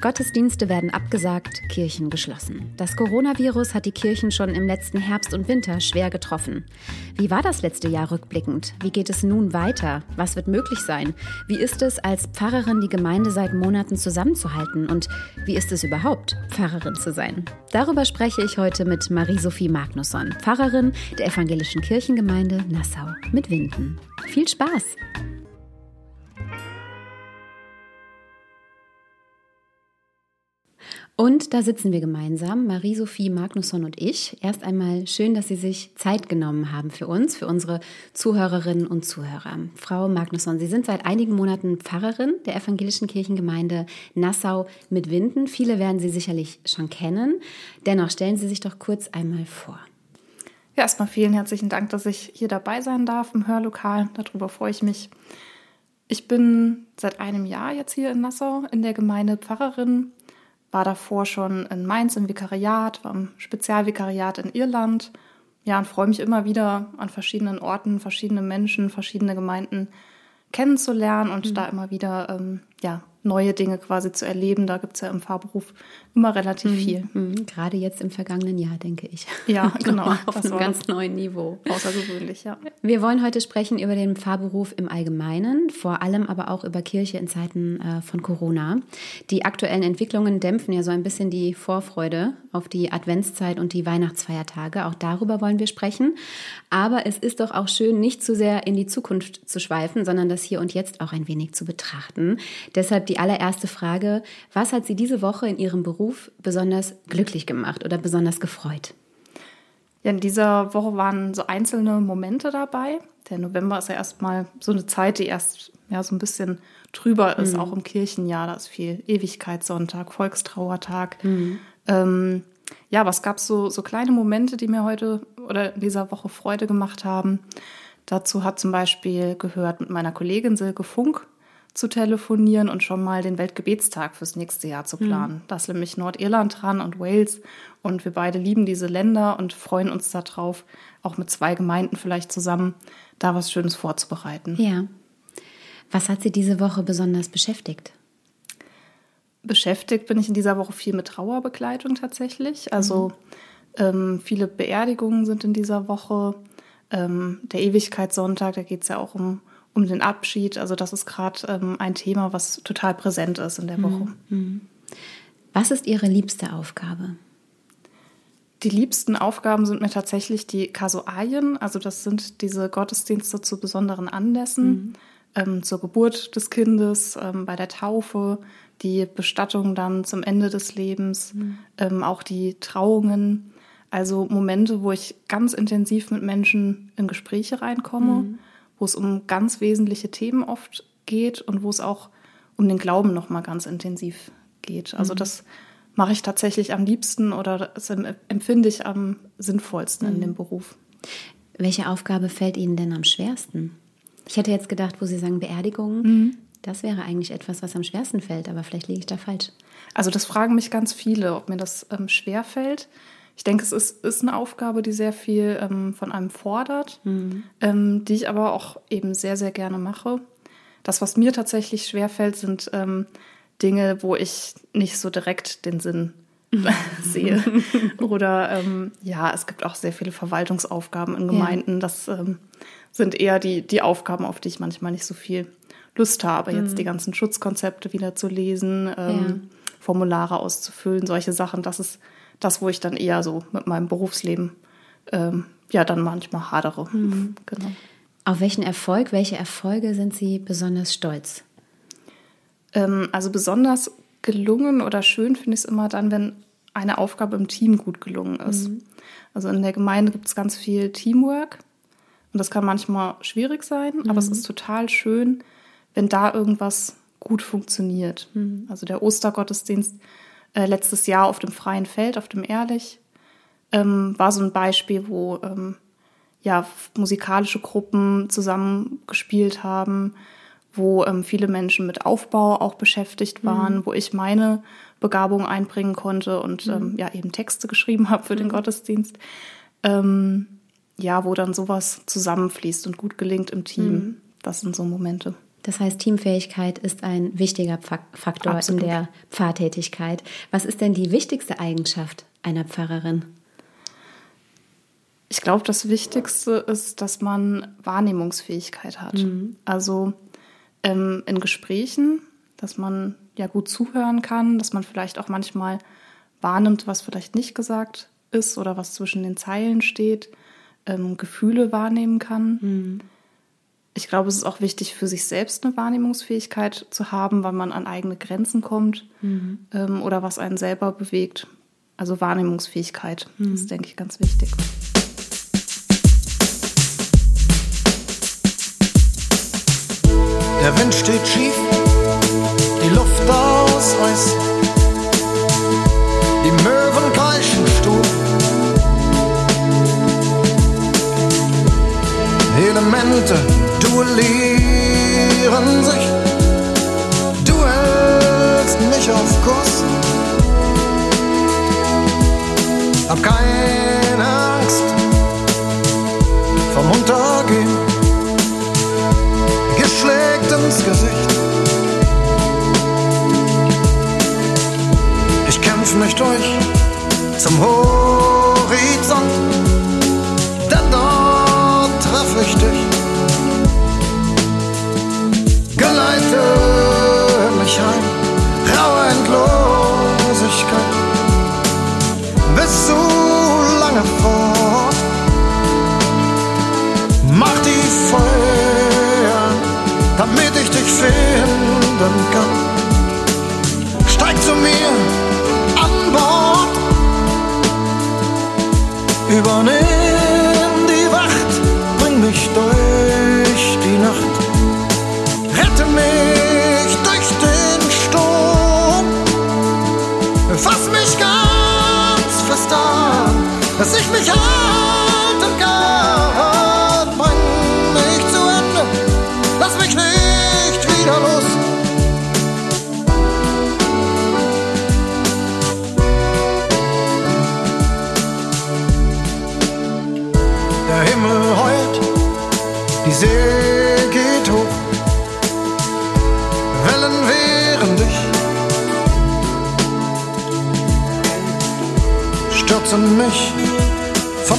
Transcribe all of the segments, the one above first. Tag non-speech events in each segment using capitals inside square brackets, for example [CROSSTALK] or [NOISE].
Gottesdienste werden abgesagt, Kirchen geschlossen. Das Coronavirus hat die Kirchen schon im letzten Herbst und Winter schwer getroffen. Wie war das letzte Jahr rückblickend? Wie geht es nun weiter? Was wird möglich sein? Wie ist es, als Pfarrerin die Gemeinde seit Monaten zusammenzuhalten? Und wie ist es überhaupt, Pfarrerin zu sein? Darüber spreche ich heute mit Marie-Sophie Magnusson, Pfarrerin der Evangelischen Kirchengemeinde Nassau mit Winden. Viel Spaß! Und da sitzen wir gemeinsam, Marie-Sophie Magnusson und ich. Erst einmal schön, dass Sie sich Zeit genommen haben für uns, für unsere Zuhörerinnen und Zuhörer. Frau Magnusson, Sie sind seit einigen Monaten Pfarrerin der Evangelischen Kirchengemeinde Nassau mit Winden. Viele werden Sie sicherlich schon kennen. Dennoch stellen Sie sich doch kurz einmal vor. Ja, erstmal vielen herzlichen Dank, dass ich hier dabei sein darf im Hörlokal. Darüber freue ich mich. Ich bin seit einem Jahr jetzt hier in Nassau in der Gemeinde Pfarrerin war davor schon in Mainz im Vikariat, war im Spezialvikariat in Irland. Ja, und freue mich immer wieder an verschiedenen Orten, verschiedene Menschen, verschiedene Gemeinden kennenzulernen und mhm. da immer wieder ähm, ja, neue Dinge quasi zu erleben. Da gibt es ja im Fahrberuf immer relativ mhm. viel. Mhm. Gerade jetzt im vergangenen Jahr, denke ich. Ja, [LAUGHS] genau. Auf das einem ganz neuen Niveau. Außergewöhnlich, ja. Wir wollen heute sprechen über den Fahrberuf im Allgemeinen, vor allem aber auch über Kirche in Zeiten äh, von Corona. Die aktuellen Entwicklungen dämpfen ja so ein bisschen die Vorfreude auf die Adventszeit und die Weihnachtsfeiertage. Auch darüber wollen wir sprechen. Aber es ist doch auch schön, nicht zu sehr in die Zukunft zu schweifen, sondern das Hier und Jetzt auch ein wenig zu betrachten. Deshalb die allererste Frage, was hat Sie diese Woche in Ihrem Beruf besonders glücklich gemacht oder besonders gefreut? Ja, in dieser Woche waren so einzelne Momente dabei. Der November ist ja erstmal so eine Zeit, die erst ja, so ein bisschen drüber ist, mhm. auch im Kirchenjahr. Da ist viel Ewigkeitssonntag, Volkstrauertag. Mhm. Ähm, ja, was gab so so kleine Momente, die mir heute oder in dieser Woche Freude gemacht haben? Dazu hat zum Beispiel gehört mit meiner Kollegin Silke Funk zu telefonieren und schon mal den Weltgebetstag fürs nächste Jahr zu planen. Mhm. Da ist nämlich Nordirland dran und Wales und wir beide lieben diese Länder und freuen uns darauf, auch mit zwei Gemeinden vielleicht zusammen da was Schönes vorzubereiten. Ja. Was hat Sie diese Woche besonders beschäftigt? Beschäftigt bin ich in dieser Woche viel mit Trauerbegleitung tatsächlich. Also mhm. ähm, viele Beerdigungen sind in dieser Woche. Ähm, der Ewigkeitssonntag, da geht es ja auch um um den Abschied. Also das ist gerade ähm, ein Thema, was total präsent ist in der Woche. Mhm. Was ist Ihre liebste Aufgabe? Die liebsten Aufgaben sind mir tatsächlich die Kasualien. Also das sind diese Gottesdienste zu besonderen Anlässen, mhm. ähm, zur Geburt des Kindes, ähm, bei der Taufe, die Bestattung dann zum Ende des Lebens, mhm. ähm, auch die Trauungen. Also Momente, wo ich ganz intensiv mit Menschen in Gespräche reinkomme. Mhm wo es um ganz wesentliche Themen oft geht und wo es auch um den Glauben noch mal ganz intensiv geht. Also mhm. das mache ich tatsächlich am liebsten oder das empfinde ich am sinnvollsten mhm. in dem Beruf. Welche Aufgabe fällt Ihnen denn am schwersten? Ich hätte jetzt gedacht, wo Sie sagen Beerdigungen, mhm. das wäre eigentlich etwas, was am schwersten fällt, aber vielleicht liege ich da falsch. Also das fragen mich ganz viele, ob mir das ähm, schwer fällt ich denke, es ist, ist eine Aufgabe, die sehr viel ähm, von einem fordert, mhm. ähm, die ich aber auch eben sehr, sehr gerne mache. Das, was mir tatsächlich schwerfällt, sind ähm, Dinge, wo ich nicht so direkt den Sinn [LAUGHS] [LAUGHS] sehe. Oder ähm, ja, es gibt auch sehr viele Verwaltungsaufgaben in Gemeinden. Ja. Das ähm, sind eher die, die Aufgaben, auf die ich manchmal nicht so viel Lust habe, jetzt mhm. die ganzen Schutzkonzepte wieder zu lesen, ähm, ja. Formulare auszufüllen, solche Sachen. Das ist das, wo ich dann eher so mit meinem Berufsleben ähm, ja dann manchmal hadere. Mhm. Genau. Auf welchen Erfolg, welche Erfolge sind Sie besonders stolz? Ähm, also besonders gelungen oder schön finde ich es immer dann, wenn eine Aufgabe im Team gut gelungen ist. Mhm. Also in der Gemeinde gibt es ganz viel Teamwork und das kann manchmal schwierig sein, mhm. aber es mhm. ist total schön, wenn da irgendwas gut funktioniert. Mhm. Also der Ostergottesdienst äh, letztes Jahr auf dem freien Feld, auf dem Ehrlich, ähm, war so ein Beispiel, wo ähm, ja, musikalische Gruppen zusammengespielt haben, wo ähm, viele Menschen mit Aufbau auch beschäftigt waren, mhm. wo ich meine Begabung einbringen konnte und mhm. ähm, ja eben Texte geschrieben habe für mhm. den Gottesdienst. Ähm, ja, wo dann sowas zusammenfließt und gut gelingt im Team. Mhm. Das sind so Momente. Das heißt, Teamfähigkeit ist ein wichtiger Faktor Absolut. in der Pfarrtätigkeit. Was ist denn die wichtigste Eigenschaft einer Pfarrerin? Ich glaube, das Wichtigste ist, dass man Wahrnehmungsfähigkeit hat. Mhm. Also ähm, in Gesprächen, dass man ja gut zuhören kann, dass man vielleicht auch manchmal wahrnimmt, was vielleicht nicht gesagt ist oder was zwischen den Zeilen steht, ähm, Gefühle wahrnehmen kann. Mhm. Ich glaube, es ist auch wichtig für sich selbst eine Wahrnehmungsfähigkeit zu haben, weil man an eigene Grenzen kommt mhm. ähm, oder was einen selber bewegt. Also Wahrnehmungsfähigkeit mhm. ist, denke ich, ganz wichtig. Der Wind steht schief, die Luft aus Eis.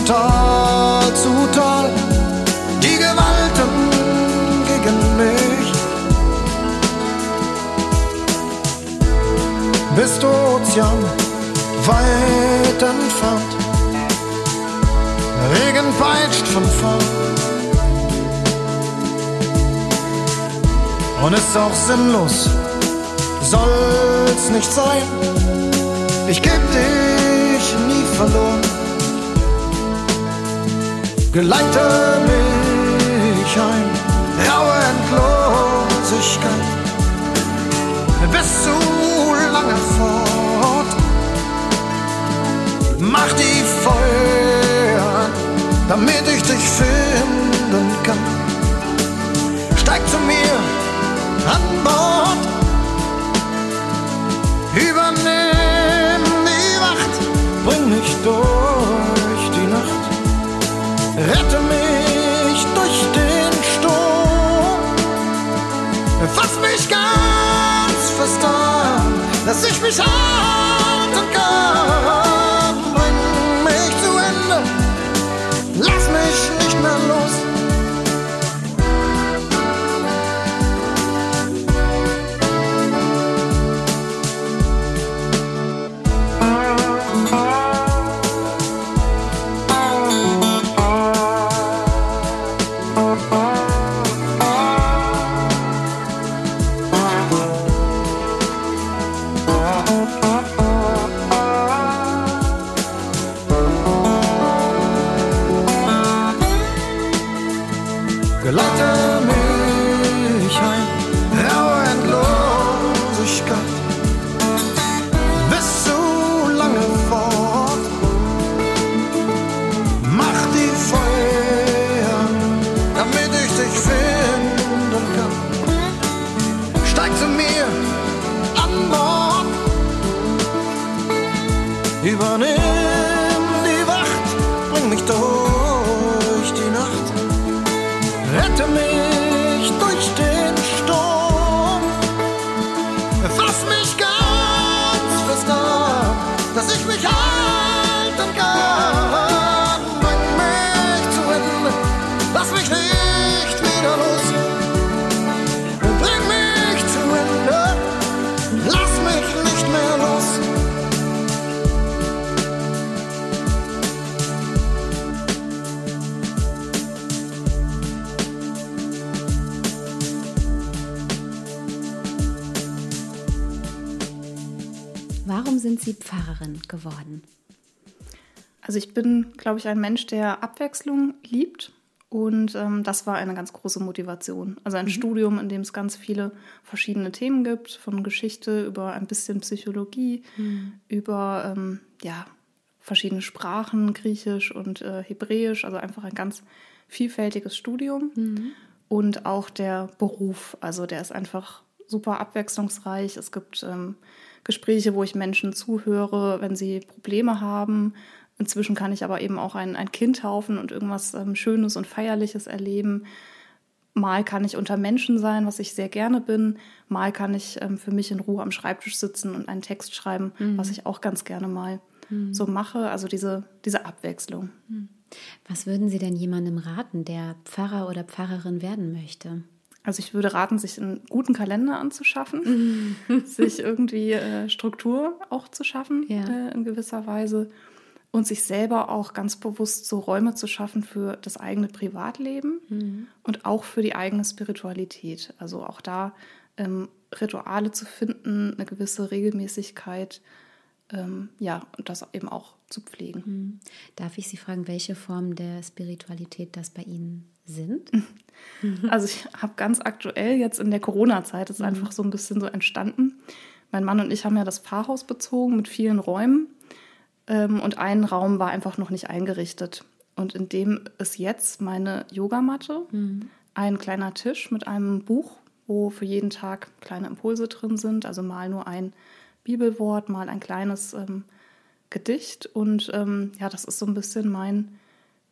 Tal zu Tal, die Gewalten gegen mich. bist Ozean weit entfernt. Regen peitscht von vorn. Und ist auch sinnlos, soll's nicht sein. Ich geb dich nie verloren. Geleite mich ein, raue Endlosigkeit. Bis zu lange fort. Mach die Feuer, damit ich dich finden kann. Steig zu mir an Bord, dass ich mich halten kann. Pfarrerin geworden? Also ich bin, glaube ich, ein Mensch, der Abwechslung liebt. Und ähm, das war eine ganz große Motivation. Also ein Studium, in dem es ganz viele verschiedene Themen gibt, von Geschichte über ein bisschen Psychologie, über ähm, ja, verschiedene Sprachen, Griechisch und äh, Hebräisch, also einfach ein ganz vielfältiges Studium. Und auch der Beruf, also der ist einfach super abwechslungsreich. Es gibt ähm, Gespräche, wo ich Menschen zuhöre, wenn sie Probleme haben. Inzwischen kann ich aber eben auch ein, ein Kind taufen und irgendwas ähm, Schönes und Feierliches erleben. Mal kann ich unter Menschen sein, was ich sehr gerne bin. Mal kann ich ähm, für mich in Ruhe am Schreibtisch sitzen und einen Text schreiben, was ich auch ganz gerne mal so mache. Also diese, diese Abwechslung. Was würden Sie denn jemandem raten, der Pfarrer oder Pfarrerin werden möchte? Also ich würde raten, sich einen guten Kalender anzuschaffen, [LAUGHS] sich irgendwie äh, Struktur auch zu schaffen Ja. äh, in gewisser Weise und sich selber auch ganz bewusst so Räume zu schaffen für das eigene Privatleben und auch für die eigene Spiritualität. Also auch da ähm, Rituale zu finden, eine gewisse Regelmäßigkeit, ähm, ja, und das eben auch zu pflegen. Darf ich Sie fragen, welche Formen der Spiritualität das bei Ihnen sind? [LAUGHS] Also ich habe ganz aktuell jetzt in der Corona-Zeit, ist einfach so ein bisschen so entstanden. Mein Mann und ich haben ja das Pfarrhaus bezogen mit vielen Räumen ähm, und ein Raum war einfach noch nicht eingerichtet. Und in dem ist jetzt meine Yogamatte, ein kleiner Tisch mit einem Buch, wo für jeden Tag kleine Impulse drin sind. Also mal nur ein Bibelwort, mal ein kleines ähm, Gedicht. Und ähm, ja, das ist so ein bisschen mein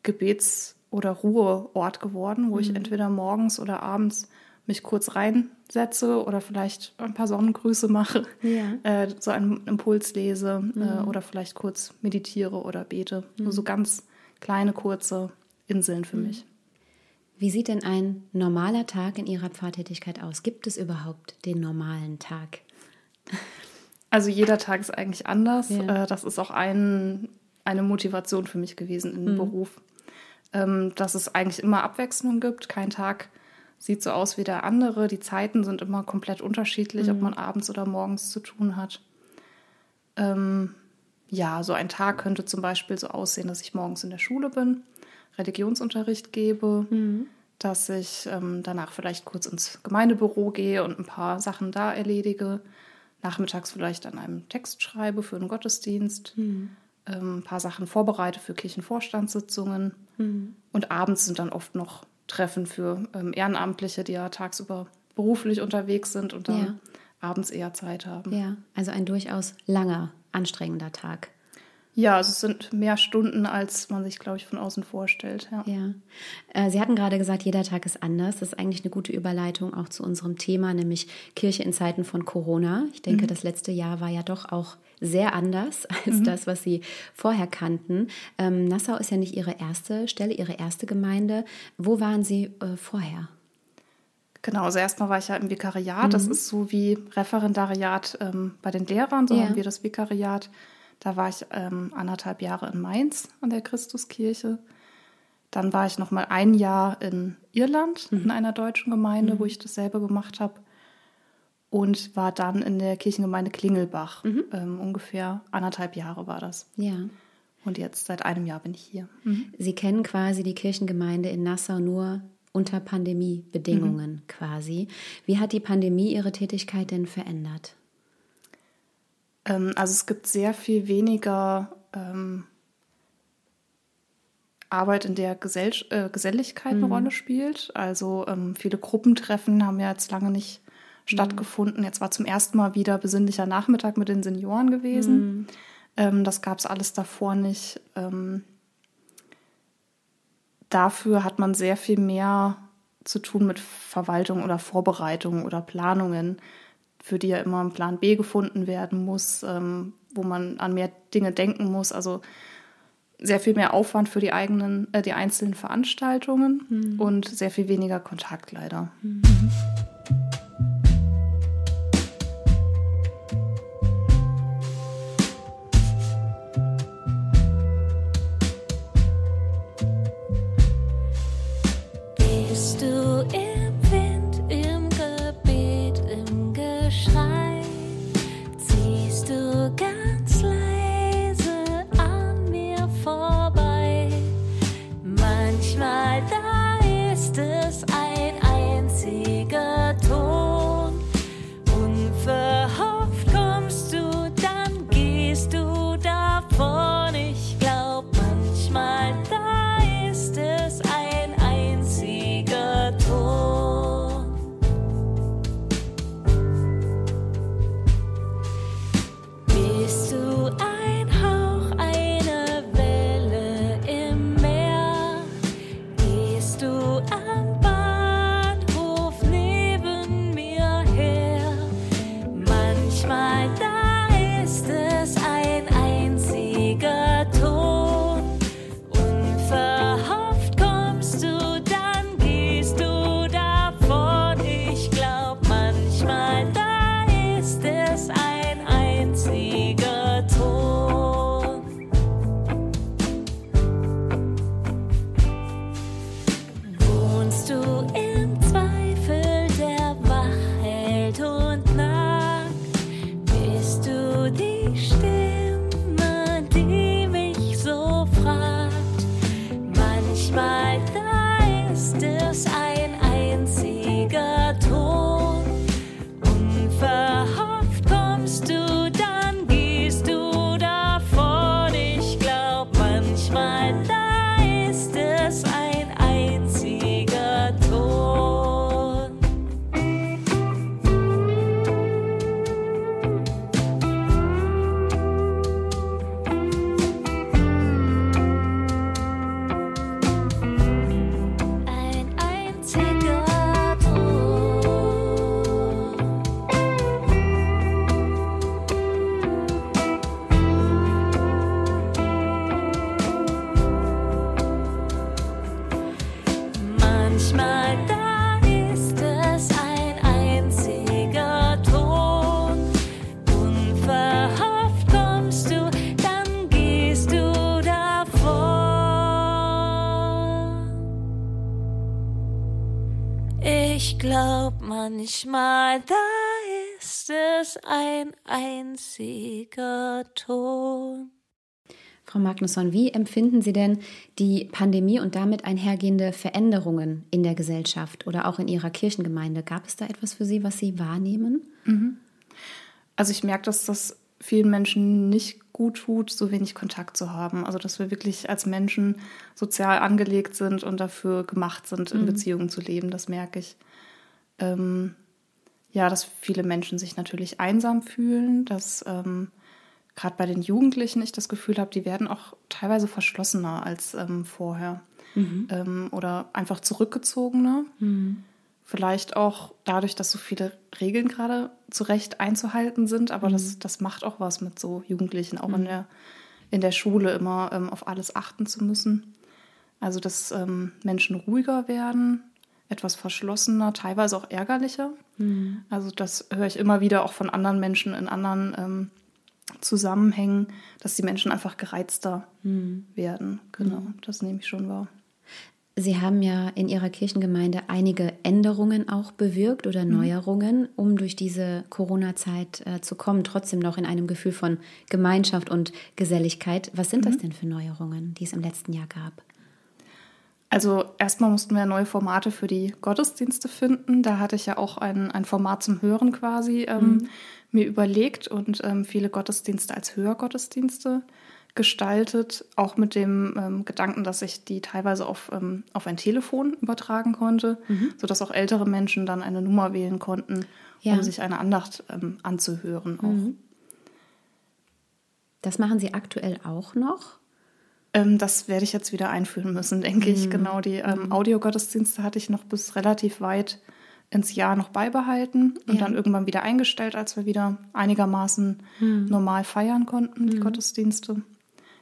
Gebets- oder Ruheort geworden, wo ich entweder morgens oder abends mich kurz reinsetze oder vielleicht ein paar Sonnengrüße mache, Ja. äh, so einen Impuls lese äh, oder vielleicht kurz meditiere oder bete. Nur so ganz kleine, kurze Inseln für mich. Wie sieht denn ein normaler Tag in Ihrer Pfarrtätigkeit aus? Gibt es überhaupt den normalen Tag? [LAUGHS] Also jeder Tag ist eigentlich anders. Ja. Äh, Das ist auch ein, eine Motivation für mich gewesen in dem Beruf. Ähm, Dass es eigentlich immer Abwechslung gibt. Kein Tag sieht so aus wie der andere. Die Zeiten sind immer komplett unterschiedlich, ob man abends oder morgens zu tun hat. Ähm, ja, so ein Tag könnte zum Beispiel so aussehen, dass ich morgens in der Schule bin, Religionsunterricht gebe, dass ich ähm, danach vielleicht kurz ins Gemeindebüro gehe und ein paar Sachen da erledige, nachmittags vielleicht an einem Text schreibe für einen Gottesdienst, ähm, ein paar Sachen vorbereite für Kirchenvorstandssitzungen und abends sind dann oft noch Treffen für ähm, Ehrenamtliche, die ja tagsüber beruflich unterwegs sind und dann Ja. abends eher Zeit haben. Ja, also ein durchaus langer, anstrengender Tag. Ja, also es sind mehr Stunden, als man sich, glaube ich, von außen vorstellt. Ja. Ja. Äh, Sie hatten gerade gesagt, jeder Tag ist anders. Das ist eigentlich eine gute Überleitung auch zu unserem Thema, nämlich Kirche in Zeiten von Corona. Ich denke, das letzte Jahr war ja doch auch sehr anders [LAUGHS] als das, was Sie vorher kannten. Ähm, Nassau ist ja nicht Ihre erste Stelle, Ihre erste Gemeinde. Wo waren Sie äh, vorher? Genau, also erstmal war ich ja im Vikariat. Das ist so wie Referendariat ähm, bei den Lehrern, so Ja. haben wir das Vikariat. Da war ich ähm, anderthalb Jahre in Mainz an der Christuskirche. Dann war ich noch mal ein Jahr in Irland in einer deutschen Gemeinde, wo ich dasselbe gemacht habe. Und war dann in der Kirchengemeinde Klingelbach. Ähm, ungefähr anderthalb Jahre war das. Ja. Und jetzt seit einem Jahr bin ich hier. Sie kennen quasi die Kirchengemeinde in Nassau nur unter Pandemiebedingungen quasi. Wie hat die Pandemie Ihre Tätigkeit denn verändert? Ähm, also es gibt sehr viel weniger ähm, Arbeit, in der Gesell äh, Geselligkeit eine Rolle spielt. Also ähm, viele Gruppentreffen haben ja jetzt lange nicht stattgefunden. Jetzt war zum ersten Mal wieder besinnlicher Nachmittag mit den Senioren gewesen. Ähm, das gab es alles davor nicht. Ähm, dafür hat man sehr viel mehr zu tun mit Verwaltung oder Vorbereitung oder Planungen, für die ja immer ein Plan B gefunden werden muss, ähm, wo man an mehr Dinge denken muss. Also sehr viel mehr Aufwand für die eigenen, äh, die einzelnen Veranstaltungen mhm. und sehr viel weniger Kontakt leider. Mhm. Manchmal, ein einziger Ton. Frau Magnusson, wie empfinden Sie denn die Pandemie und damit einhergehende Veränderungen in der Gesellschaft oder auch in Ihrer Kirchengemeinde? Gab es da etwas für Sie, was Sie wahrnehmen? Mhm. Also ich merke, dass das vielen Menschen nicht gut tut, so wenig Kontakt zu haben. Also dass wir wirklich als Menschen sozial angelegt sind und dafür gemacht sind, in mhm. Beziehungen zu leben. Das merke ich ähm, ja, dass viele Menschen sich natürlich einsam fühlen, dass ähm, gerade bei den Jugendlichen ich das Gefühl habe, die werden auch teilweise verschlossener als ähm, vorher mhm. ähm, oder einfach zurückgezogener. Mhm. Vielleicht auch dadurch, dass so viele Regeln gerade zu Recht einzuhalten sind, aber mhm. das, das macht auch was mit so Jugendlichen, auch in, mhm. der, in der Schule immer ähm, auf alles achten zu müssen. Also, dass ähm, Menschen ruhiger werden, etwas verschlossener, teilweise auch ärgerlicher. Mhm. Also das höre ich immer wieder auch von anderen Menschen in anderen ähm, Zusammenhängen, dass die Menschen einfach gereizter mhm. werden. Genau, mhm. das nehme ich schon wahr. Sie haben ja in Ihrer Kirchengemeinde einige Änderungen auch bewirkt oder mhm. Neuerungen, um durch diese Corona-Zeit äh, zu kommen, trotzdem noch in einem Gefühl von Gemeinschaft und Geselligkeit. Was sind das mhm. denn für Neuerungen, die es im letzten Jahr gab? Also erstmal mussten wir neue Formate für die Gottesdienste finden. Da hatte ich ja auch ein, ein Format zum Hören quasi ähm, mhm. mir überlegt und ähm, viele Gottesdienste als Hörgottesdienste gestaltet, auch mit dem ähm, Gedanken, dass ich die teilweise auf, ähm, auf ein Telefon übertragen konnte, mhm. sodass auch ältere Menschen dann eine Nummer wählen konnten, ja. um sich eine Andacht ähm, anzuhören. Mhm. Das machen Sie aktuell auch noch? Ähm, das werde ich jetzt wieder einführen müssen, denke ich. Genau, die ähm, Audiogottesdienste hatte ich noch bis relativ weit ins Jahr noch beibehalten und Ja. dann irgendwann wieder eingestellt, als wir wieder einigermaßen normal feiern konnten, die Gottesdienste.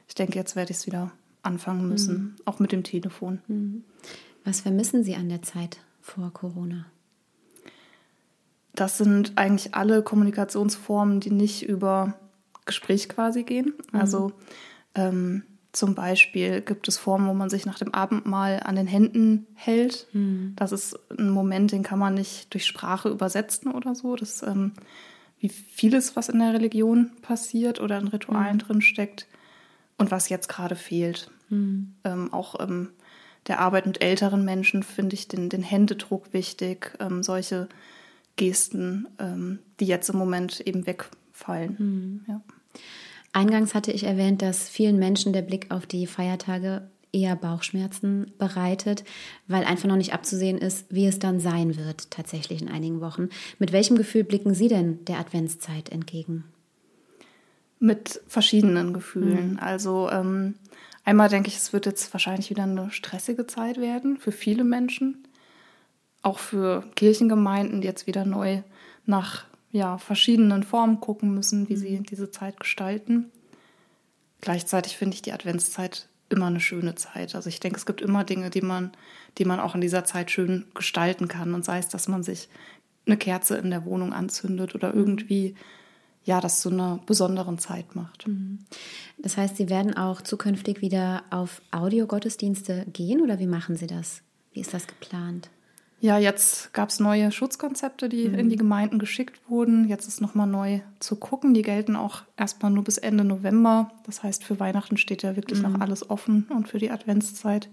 Ich denke, jetzt werde ich es wieder anfangen müssen, auch mit dem Telefon. Was vermissen Sie an der Zeit vor Corona? Das sind eigentlich alle Kommunikationsformen, die nicht über Gespräch quasi gehen. Also ähm, zum Beispiel gibt es Formen, wo man sich nach dem Abendmahl an den Händen hält. Das ist ein Moment, den kann man nicht durch Sprache übersetzen oder so. Das ist ähm, wie vieles, was in der Religion passiert oder in Ritualen drin steckt und was jetzt gerade fehlt. Ähm, auch ähm, der Arbeit mit älteren Menschen finde ich den, den Händedruck wichtig, ähm, solche Gesten, ähm, die jetzt im Moment eben wegfallen. Ja. Eingangs hatte ich erwähnt, dass vielen Menschen der Blick auf die Feiertage eher Bauchschmerzen bereitet, weil einfach noch nicht abzusehen ist, wie es dann sein wird, tatsächlich in einigen Wochen. Mit welchem Gefühl blicken Sie denn der Adventszeit entgegen? Mit verschiedenen Gefühlen. Also ähm, einmal denke ich, es wird jetzt wahrscheinlich wieder eine stressige Zeit werden für viele Menschen. Auch für Kirchengemeinden, die jetzt wieder neu nach ja, verschiedenen Formen gucken müssen, wie sie diese Zeit gestalten. Gleichzeitig finde ich die Adventszeit immer eine schöne Zeit. Also ich denke, es gibt immer Dinge, die man, die man auch in dieser Zeit schön gestalten kann. Und sei es, dass man sich eine Kerze in der Wohnung anzündet oder irgendwie ja, das zu einer besonderen Zeit macht. Das heißt, Sie werden auch zukünftig wieder auf Audiogottesdienste gehen oder wie machen Sie das? Wie ist das geplant? Ja, jetzt gab es neue Schutzkonzepte, die in die Gemeinden geschickt wurden. Jetzt ist nochmal neu zu gucken. Die gelten auch erstmal nur bis Ende November. Das heißt, für Weihnachten steht ja wirklich noch alles offen und für die Adventszeit.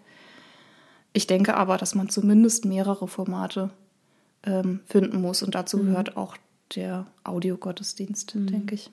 Ich denke aber, dass man zumindest mehrere Formate ähm, finden muss. Und dazu gehört auch der Audiogottesdienst, denke ich.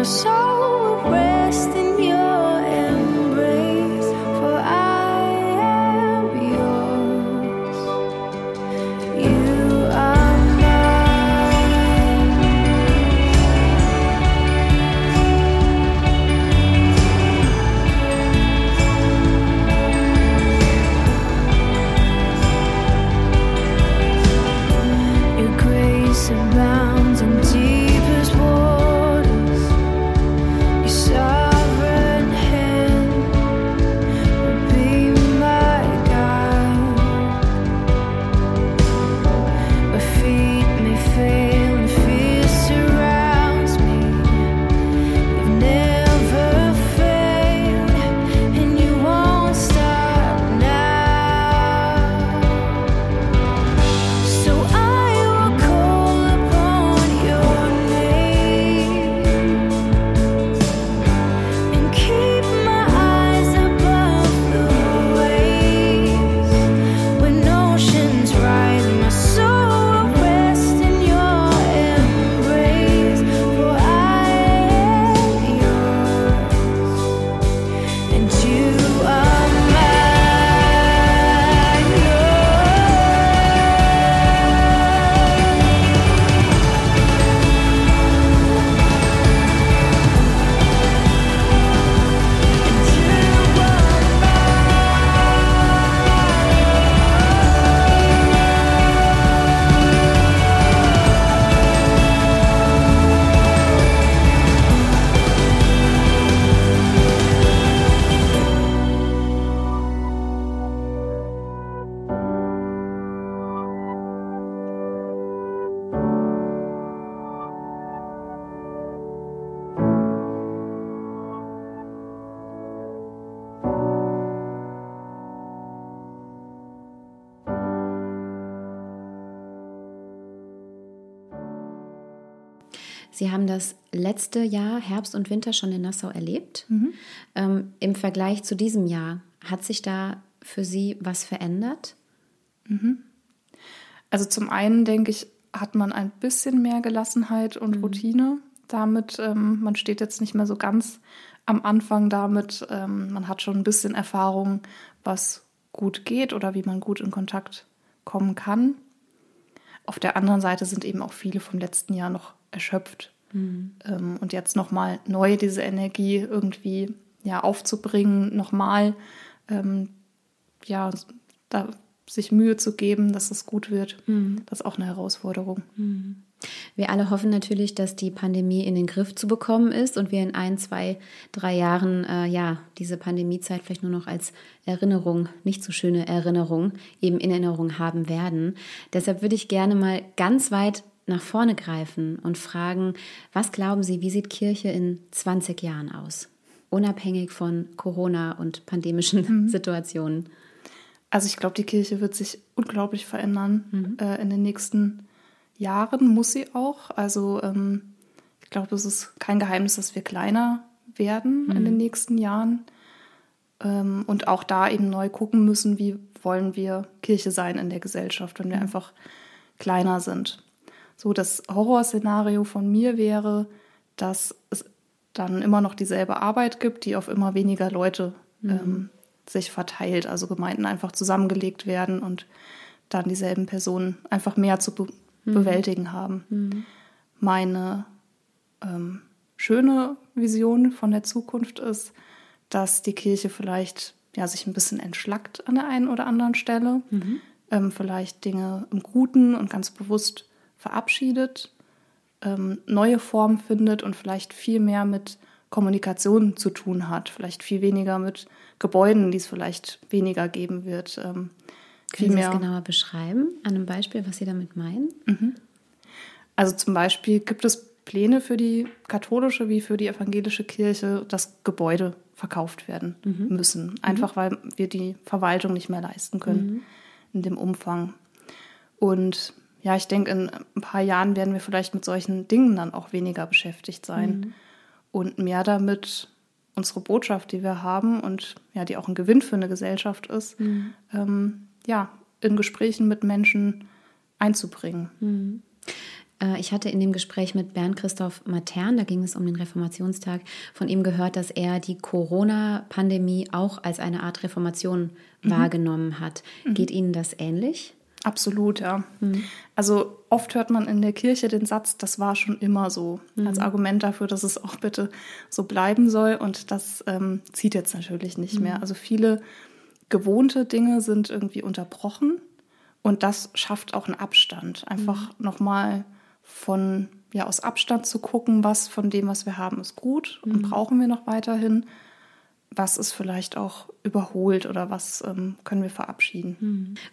my soul resting Sie haben das letzte Jahr, Herbst und Winter, schon in Nassau erlebt. Ähm, Im Vergleich zu diesem Jahr, hat sich da für Sie was verändert? Also zum einen denke ich, hat man ein bisschen mehr Gelassenheit und Routine. Damit, ähm, man steht jetzt nicht mehr so ganz am Anfang damit. Ähm, man hat schon ein bisschen Erfahrung, was gut geht oder wie man gut in Kontakt kommen kann. Auf der anderen Seite sind eben auch viele vom letzten Jahr noch erschöpft. Ähm, und jetzt nochmal neu diese Energie irgendwie ja, aufzubringen, nochmal ähm, ja, da sich Mühe zu geben, dass es gut wird, das ist auch eine Herausforderung. Wir alle hoffen natürlich, dass die Pandemie in den Griff zu bekommen ist und wir in ein, zwei, drei Jahren äh, ja diese Pandemiezeit vielleicht nur noch als Erinnerung, nicht so schöne Erinnerung, eben in Erinnerung haben werden. Deshalb würde ich gerne mal ganz weit nach vorne greifen und fragen, was glauben Sie, wie sieht Kirche in 20 Jahren aus? Unabhängig von Corona und pandemischen [LAUGHS] Situationen. Also ich glaube, die Kirche wird sich unglaublich verändern äh, in den nächsten Jahren, muss sie auch. Also ähm, ich glaube, es ist kein Geheimnis, dass wir kleiner werden in den nächsten Jahren. Ähm, und auch da eben neu gucken müssen, wie wollen wir Kirche sein in der Gesellschaft, wenn wir einfach kleiner sind. So, das Horrorszenario von mir wäre, dass es dann immer noch dieselbe Arbeit gibt, die auf immer weniger Leute ähm, sich verteilt. Also Gemeinden einfach zusammengelegt werden und dann dieselben Personen einfach mehr zu be bewältigen haben. Meine ähm, schöne Vision von der Zukunft ist, dass die Kirche vielleicht ja, sich ein bisschen entschlackt an der einen oder anderen Stelle, ähm, vielleicht Dinge im Guten und ganz bewusst verabschiedet, ähm, neue Formen findet und vielleicht viel mehr mit Kommunikation zu tun hat, vielleicht viel weniger mit Gebäuden, die es vielleicht weniger geben wird. Ähm, Können Sie das genauer beschreiben, an einem Beispiel, was Sie damit meinen? Also zum Beispiel gibt es Pläne für die katholische wie für die evangelische Kirche, dass Gebäude verkauft werden müssen. Einfach weil wir die Verwaltung nicht mehr leisten können in dem Umfang. Und ja, ich denke, in ein paar Jahren werden wir vielleicht mit solchen Dingen dann auch weniger beschäftigt sein und mehr damit unsere Botschaft, die wir haben und ja, die auch ein Gewinn für eine Gesellschaft ist, ähm, ja, in Gesprächen mit Menschen einzubringen. Äh, Ich hatte in dem Gespräch mit Bernd Christoph Matern, da ging es um den Reformationstag, von ihm gehört, dass er die Corona-Pandemie auch als eine Art Reformation wahrgenommen hat. Geht Ihnen das ähnlich? Absolut, ja. Also oft hört man in der Kirche den Satz, das war schon immer so, als Argument dafür, dass es auch bitte so bleiben soll. Und das ähm, zieht jetzt natürlich nicht mehr. Also viele gewohnte Dinge sind irgendwie unterbrochen und das schafft auch einen Abstand. Einfach nochmal von, ja, aus Abstand zu gucken, was von dem, was wir haben, ist gut und brauchen wir noch weiterhin. Was ist vielleicht auch überholt oder was ähm, können wir verabschieden?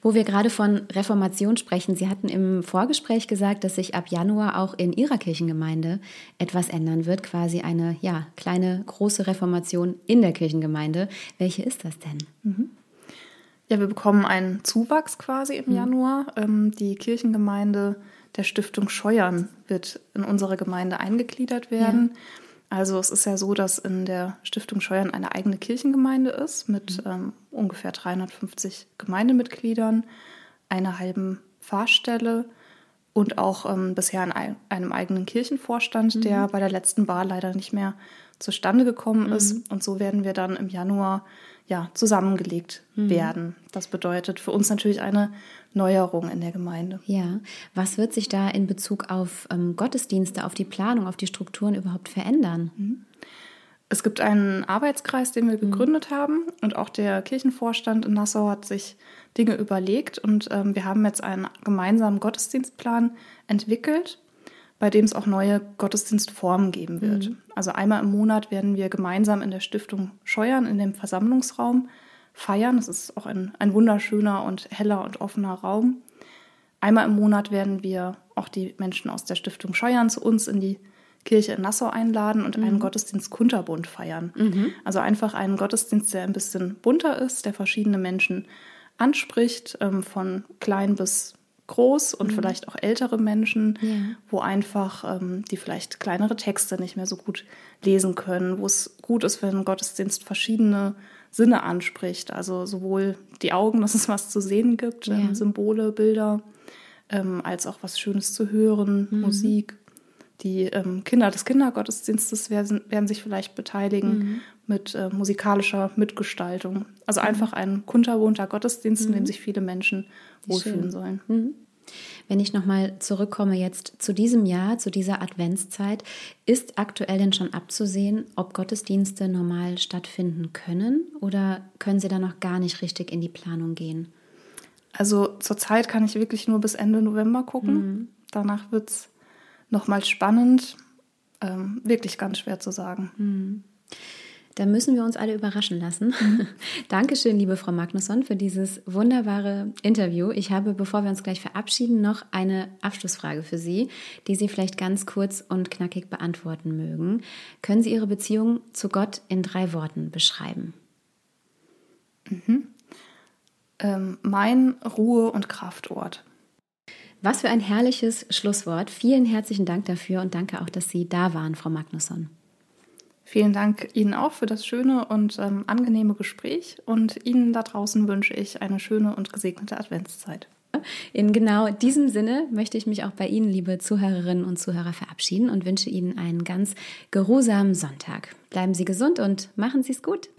Wo wir gerade von Reformation sprechen, Sie hatten im Vorgespräch gesagt, dass sich ab Januar auch in Ihrer Kirchengemeinde etwas ändern wird, quasi eine ja, kleine, große Reformation in der Kirchengemeinde. Welche ist das denn? Ja, wir bekommen einen Zuwachs quasi im Januar. Ähm, die Kirchengemeinde der Stiftung Scheuern wird in unsere Gemeinde eingegliedert werden. Also es ist ja so, dass in der Stiftung Scheuern eine eigene Kirchengemeinde ist mit ähm, ungefähr 350 Gemeindemitgliedern, einer halben Pfarrstelle und auch ähm, bisher in ein, einem eigenen Kirchenvorstand, der bei der letzten Wahl leider nicht mehr zustande gekommen ist. Und so werden wir dann im Januar ja, zusammengelegt werden. Das bedeutet für uns natürlich eine Neuerung in der Gemeinde. Ja, was wird sich da in Bezug auf ähm, Gottesdienste, auf die Planung, auf die Strukturen überhaupt verändern? Es gibt einen Arbeitskreis, den wir gegründet haben und auch der Kirchenvorstand in Nassau hat sich Dinge überlegt und ähm, wir haben jetzt einen gemeinsamen Gottesdienstplan entwickelt, bei dem es auch neue Gottesdienstformen geben wird. Also einmal im Monat werden wir gemeinsam in der Stiftung Scheuern in dem Versammlungsraum feiern. Es ist auch ein, ein wunderschöner und heller und offener Raum. Einmal im Monat werden wir auch die Menschen aus der Stiftung Scheuern zu uns in die Kirche in Nassau einladen und einen Gottesdienst kunterbunt feiern. Also einfach einen Gottesdienst, der ein bisschen bunter ist, der verschiedene Menschen anspricht, ähm, von klein bis groß und vielleicht auch ältere Menschen, Ja. wo einfach ähm, die vielleicht kleinere Texte nicht mehr so gut lesen können, wo es gut ist, wenn Gottesdienst verschiedene Sinne anspricht. Also sowohl die Augen, [LAUGHS] dass es was zu sehen gibt, Ja. ähm, Symbole, Bilder, ähm, als auch was Schönes zu hören, Musik. Die ähm, Kinder des Kindergottesdienstes werden, werden sich vielleicht beteiligen mit äh, musikalischer Mitgestaltung. Also einfach ein kunterbunther Gottesdienst, in dem sich viele Menschen wohlfühlen sollen. Wenn ich nochmal zurückkomme jetzt zu diesem Jahr, zu dieser Adventszeit, ist aktuell denn schon abzusehen, ob Gottesdienste normal stattfinden können oder können Sie da noch gar nicht richtig in die Planung gehen? Also zurzeit kann ich wirklich nur bis Ende November gucken. Danach wird es nochmal spannend. Ähm, wirklich ganz schwer zu sagen. Da müssen wir uns alle überraschen lassen. [LAUGHS] Dankeschön, liebe Frau Magnusson, für dieses wunderbare Interview. Ich habe, bevor wir uns gleich verabschieden, noch eine Abschlussfrage für Sie, die Sie vielleicht ganz kurz und knackig beantworten mögen. Können Sie Ihre Beziehung zu Gott in drei Worten beschreiben? Ähm, mein Ruhe- und Kraftort. Was für ein herrliches Schlusswort. Vielen herzlichen Dank dafür und danke auch, dass Sie da waren, Frau Magnusson. Vielen Dank Ihnen auch für das schöne und ähm, angenehme Gespräch und Ihnen da draußen wünsche ich eine schöne und gesegnete Adventszeit. In genau diesem Sinne möchte ich mich auch bei Ihnen, liebe Zuhörerinnen und Zuhörer, verabschieden und wünsche Ihnen einen ganz geruhsamen Sonntag. Bleiben Sie gesund und machen Sie es gut.